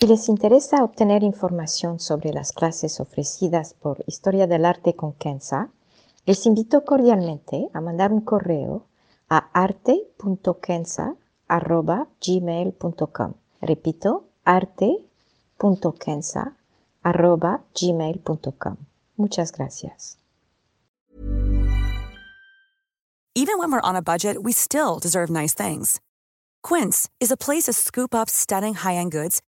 Si les interesa obtener información sobre las clases ofrecidas por Historia del Arte con Kenza, les invito cordialmente a mandar un correo a arte.kenza.gmail.com. Repito, arte.kenza.gmail.com. Muchas gracias. Even when we're on a budget, we still deserve nice things. Quince is a place to scoop up stunning high-end goods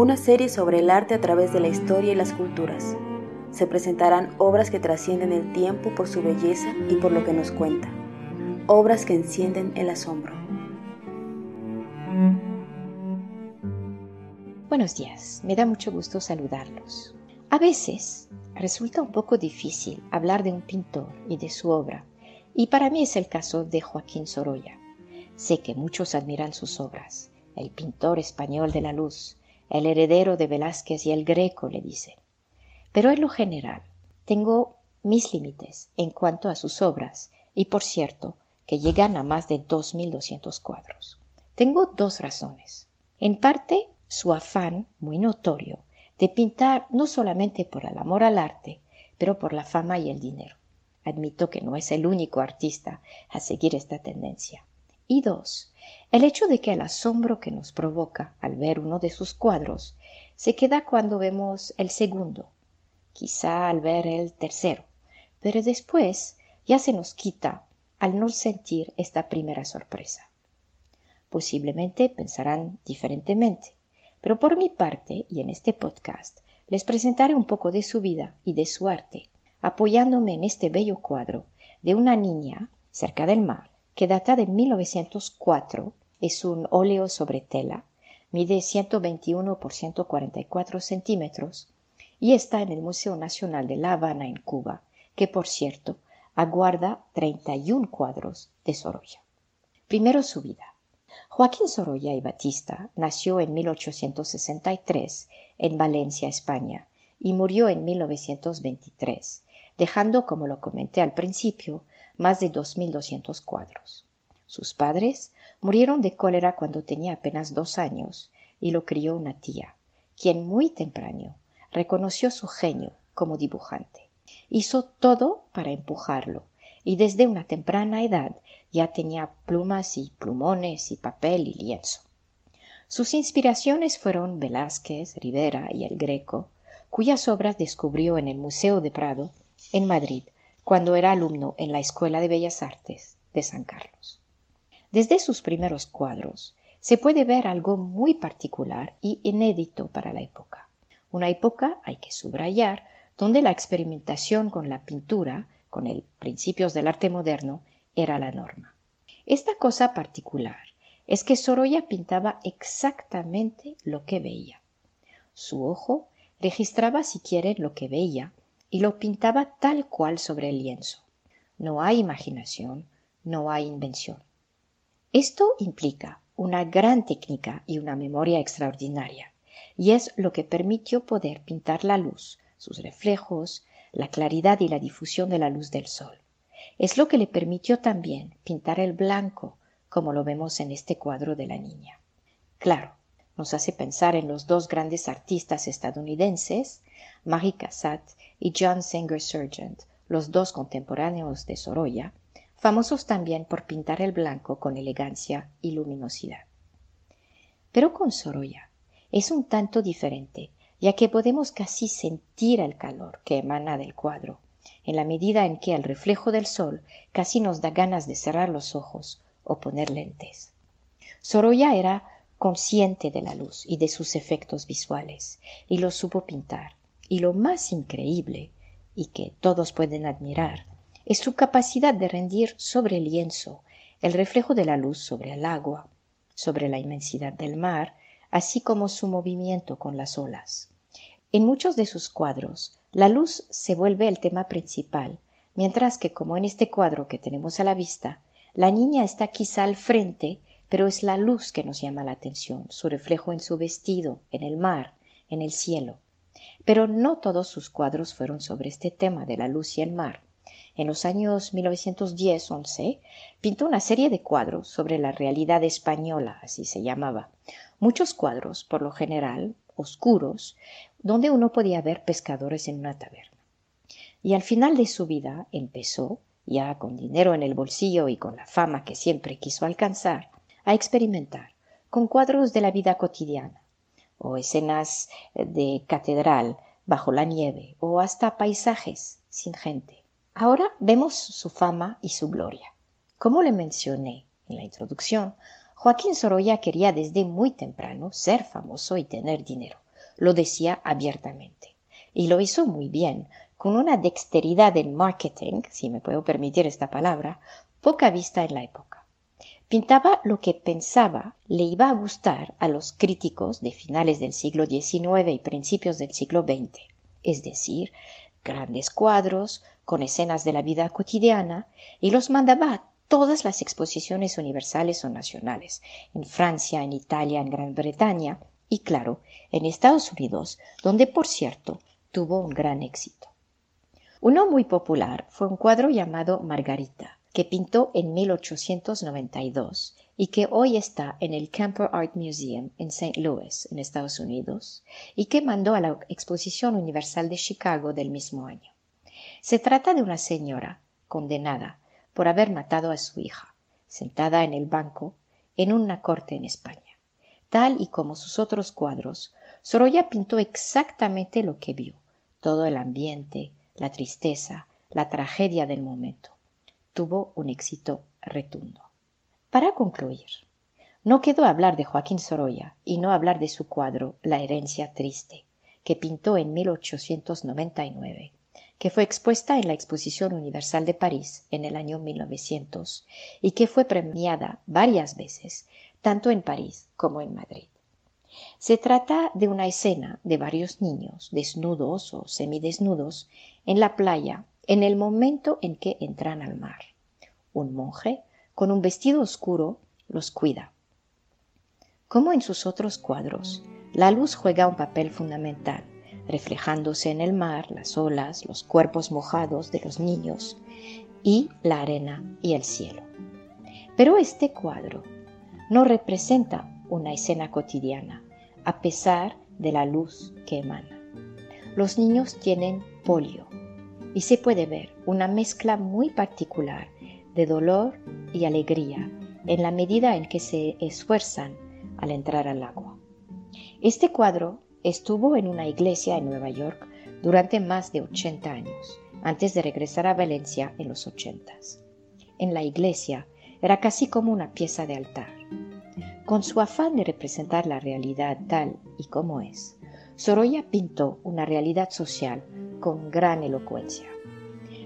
Una serie sobre el arte a través de la historia y las culturas. Se presentarán obras que trascienden el tiempo por su belleza y por lo que nos cuenta. Obras que encienden el asombro. Buenos días, me da mucho gusto saludarlos. A veces resulta un poco difícil hablar de un pintor y de su obra, y para mí es el caso de Joaquín Sorolla. Sé que muchos admiran sus obras, el pintor español de la luz, el heredero de Velázquez y el Greco, le dicen. Pero en lo general, tengo mis límites en cuanto a sus obras, y por cierto, que llegan a más de 2.200 cuadros. Tengo dos razones. En parte, su afán, muy notorio, de pintar no solamente por el amor al arte, pero por la fama y el dinero. Admito que no es el único artista a seguir esta tendencia. Y dos, el hecho de que el asombro que nos provoca al ver uno de sus cuadros se queda cuando vemos el segundo, quizá al ver el tercero, pero después ya se nos quita al no sentir esta primera sorpresa. Posiblemente pensarán diferentemente, pero por mi parte y en este podcast les presentaré un poco de su vida y de su arte, apoyándome en este bello cuadro de una niña cerca del mar que data de 1904 es un óleo sobre tela, mide 121 por 144 centímetros y está en el Museo Nacional de La Habana en Cuba, que por cierto aguarda 31 cuadros de Sorolla. Primero su vida. Joaquín Sorolla y Batista nació en 1863 en Valencia, España, y murió en 1923, dejando, como lo comenté al principio, más de 2.200 cuadros. Sus padres murieron de cólera cuando tenía apenas dos años y lo crió una tía, quien muy temprano reconoció su genio como dibujante. Hizo todo para empujarlo y desde una temprana edad ya tenía plumas y plumones y papel y lienzo. Sus inspiraciones fueron Velázquez, Rivera y el Greco, cuyas obras descubrió en el Museo de Prado, en Madrid, cuando era alumno en la Escuela de Bellas Artes de San Carlos. Desde sus primeros cuadros se puede ver algo muy particular y inédito para la época. Una época, hay que subrayar, donde la experimentación con la pintura, con el principios del arte moderno, era la norma. Esta cosa particular es que Sorolla pintaba exactamente lo que veía. Su ojo registraba si quieren lo que veía y lo pintaba tal cual sobre el lienzo. No hay imaginación, no hay invención. Esto implica una gran técnica y una memoria extraordinaria, y es lo que permitió poder pintar la luz, sus reflejos, la claridad y la difusión de la luz del sol. Es lo que le permitió también pintar el blanco, como lo vemos en este cuadro de la niña. Claro, nos hace pensar en los dos grandes artistas estadounidenses, Marie Cassatt y John Singer Sargent, los dos contemporáneos de Sorolla, famosos también por pintar el blanco con elegancia y luminosidad. Pero con Sorolla es un tanto diferente, ya que podemos casi sentir el calor que emana del cuadro, en la medida en que el reflejo del sol casi nos da ganas de cerrar los ojos o poner lentes. Sorolla era consciente de la luz y de sus efectos visuales, y lo supo pintar. Y lo más increíble, y que todos pueden admirar, es su capacidad de rendir sobre el lienzo el reflejo de la luz sobre el agua, sobre la inmensidad del mar, así como su movimiento con las olas. En muchos de sus cuadros, la luz se vuelve el tema principal, mientras que como en este cuadro que tenemos a la vista, la niña está quizá al frente, pero es la luz que nos llama la atención, su reflejo en su vestido, en el mar, en el cielo. Pero no todos sus cuadros fueron sobre este tema de la luz y el mar. En los años 1910-11 pintó una serie de cuadros sobre la realidad española, así se llamaba. Muchos cuadros, por lo general, oscuros, donde uno podía ver pescadores en una taberna. Y al final de su vida empezó, ya con dinero en el bolsillo y con la fama que siempre quiso alcanzar, a experimentar con cuadros de la vida cotidiana, o escenas de catedral bajo la nieve, o hasta paisajes sin gente. Ahora vemos su fama y su gloria. Como le mencioné en la introducción, Joaquín Sorolla quería desde muy temprano ser famoso y tener dinero. Lo decía abiertamente. Y lo hizo muy bien, con una dexteridad en marketing, si me puedo permitir esta palabra, poca vista en la época. Pintaba lo que pensaba le iba a gustar a los críticos de finales del siglo XIX y principios del siglo XX, es decir, grandes cuadros con escenas de la vida cotidiana y los mandaba a todas las exposiciones universales o nacionales, en Francia, en Italia, en Gran Bretaña y, claro, en Estados Unidos, donde, por cierto, tuvo un gran éxito. Uno muy popular fue un cuadro llamado Margarita, que pintó en 1892 y que hoy está en el Camper Art Museum en St. Louis, en Estados Unidos, y que mandó a la Exposición Universal de Chicago del mismo año. Se trata de una señora condenada por haber matado a su hija, sentada en el banco en una corte en España. Tal y como sus otros cuadros, Sorolla pintó exactamente lo que vio, todo el ambiente, la tristeza, la tragedia del momento tuvo un éxito retundo. Para concluir, no quedó hablar de Joaquín Sorolla y no hablar de su cuadro La herencia triste, que pintó en 1899, que fue expuesta en la Exposición Universal de París en el año 1900 y que fue premiada varias veces, tanto en París como en Madrid. Se trata de una escena de varios niños, desnudos o semidesnudos, en la playa en el momento en que entran al mar. Un monje, con un vestido oscuro, los cuida. Como en sus otros cuadros, la luz juega un papel fundamental, reflejándose en el mar, las olas, los cuerpos mojados de los niños y la arena y el cielo. Pero este cuadro no representa una escena cotidiana, a pesar de la luz que emana. Los niños tienen polio, y se puede ver una mezcla muy particular de dolor y alegría en la medida en que se esfuerzan al entrar al agua. Este cuadro estuvo en una iglesia en Nueva York durante más de 80 años, antes de regresar a Valencia en los 80. En la iglesia era casi como una pieza de altar. Con su afán de representar la realidad tal y como es, Sorolla pintó una realidad social con gran elocuencia.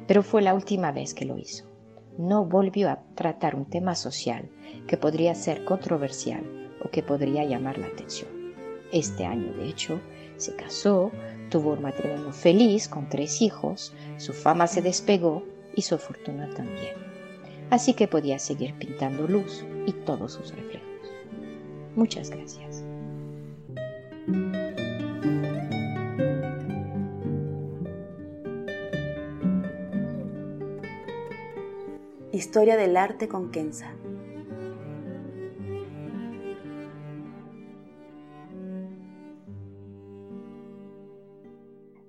Pero fue la última vez que lo hizo. No volvió a tratar un tema social que podría ser controversial o que podría llamar la atención. Este año, de hecho, se casó, tuvo un matrimonio feliz con tres hijos, su fama se despegó y su fortuna también. Así que podía seguir pintando luz y todos sus reflejos. Muchas gracias. Historia del arte con Kenza.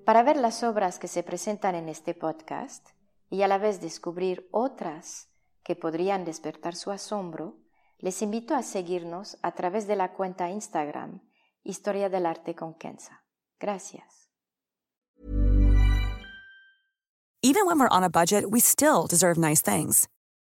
Para ver las obras que se presentan en este podcast y a la vez descubrir otras que podrían despertar su asombro, les invito a seguirnos a través de la cuenta Instagram Historia del Arte con Kenza. Gracias. Even when we're on a budget, we still deserve nice things.